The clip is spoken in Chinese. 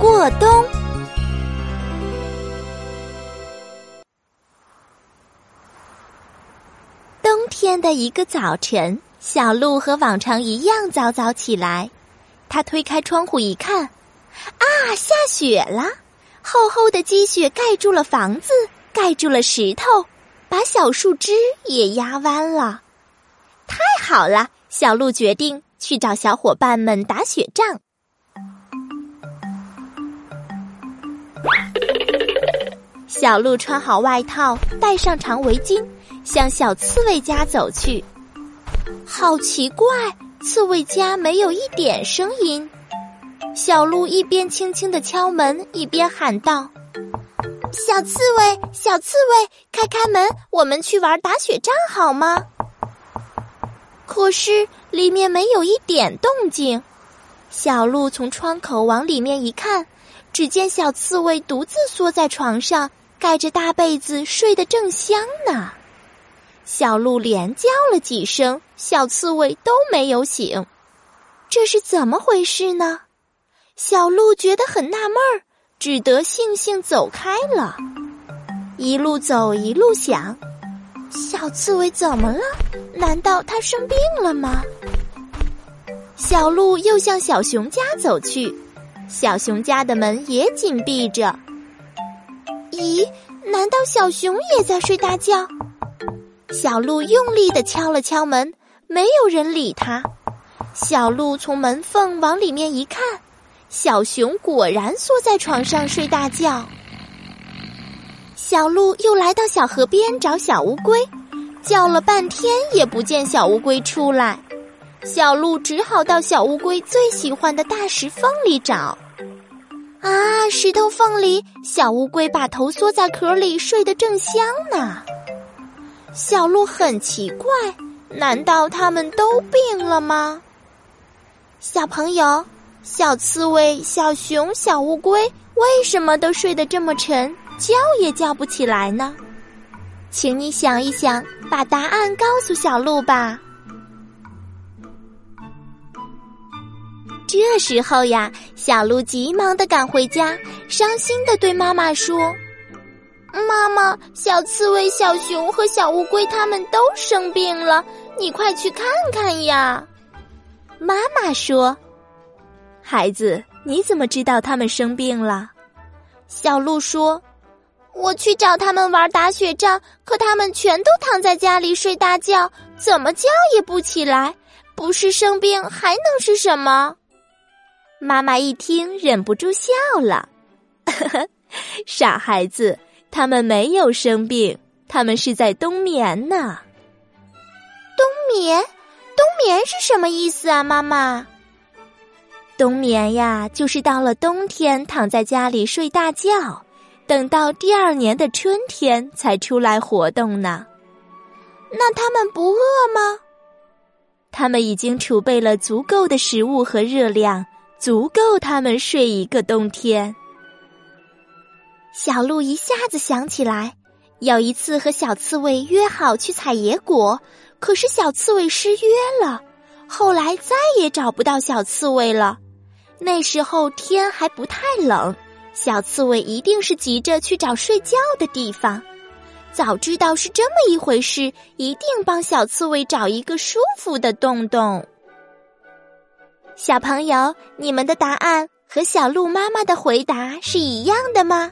过冬。冬天的一个早晨，小鹿和往常一样早早起来。他推开窗户一看，啊，下雪了！厚厚的积雪盖住了房子，盖住了石头，把小树枝也压弯了。太好了，小鹿决定去找小伙伴们打雪仗。小鹿穿好外套，戴上长围巾，向小刺猬家走去。好奇怪，刺猬家没有一点声音。小鹿一边轻轻的敲门，一边喊道：“小刺猬，小刺猬，开开门，我们去玩打雪仗好吗？”可是里面没有一点动静，小鹿从窗口往里面一看，只见小刺猬独自缩在床上，盖着大被子睡得正香呢。小鹿连叫了几声，小刺猬都没有醒，这是怎么回事呢？小鹿觉得很纳闷儿，只得悻悻走开了。一路走，一路想。小刺猬怎么了？难道它生病了吗？小鹿又向小熊家走去，小熊家的门也紧闭着。咦？难道小熊也在睡大觉？小鹿用力的敲了敲门，没有人理他。小鹿从门缝往里面一看，小熊果然缩在床上睡大觉。小鹿又来到小河边找小乌龟，叫了半天也不见小乌龟出来。小鹿只好到小乌龟最喜欢的大石缝里找。啊，石头缝里，小乌龟把头缩在壳里，睡得正香呢。小鹿很奇怪，难道它们都病了吗？小朋友，小刺猬、小熊、小乌龟为什么都睡得这么沉？叫也叫不起来呢，请你想一想，把答案告诉小鹿吧。这时候呀，小鹿急忙的赶回家，伤心的对妈妈说：“妈妈，小刺猬、小熊和小乌龟他们都生病了，你快去看看呀。”妈妈说：“孩子，你怎么知道他们生病了？”小鹿说。我去找他们玩打雪仗，可他们全都躺在家里睡大觉，怎么叫也不起来。不是生病还能是什么？妈妈一听忍不住笑了，傻孩子，他们没有生病，他们是在冬眠呢。冬眠？冬眠是什么意思啊，妈妈？冬眠呀，就是到了冬天躺在家里睡大觉。等到第二年的春天才出来活动呢，那他们不饿吗？他们已经储备了足够的食物和热量，足够他们睡一个冬天。小鹿一下子想起来，有一次和小刺猬约好去采野果，可是小刺猬失约了，后来再也找不到小刺猬了。那时候天还不太冷。小刺猬一定是急着去找睡觉的地方，早知道是这么一回事，一定帮小刺猬找一个舒服的洞洞。小朋友，你们的答案和小鹿妈妈的回答是一样的吗？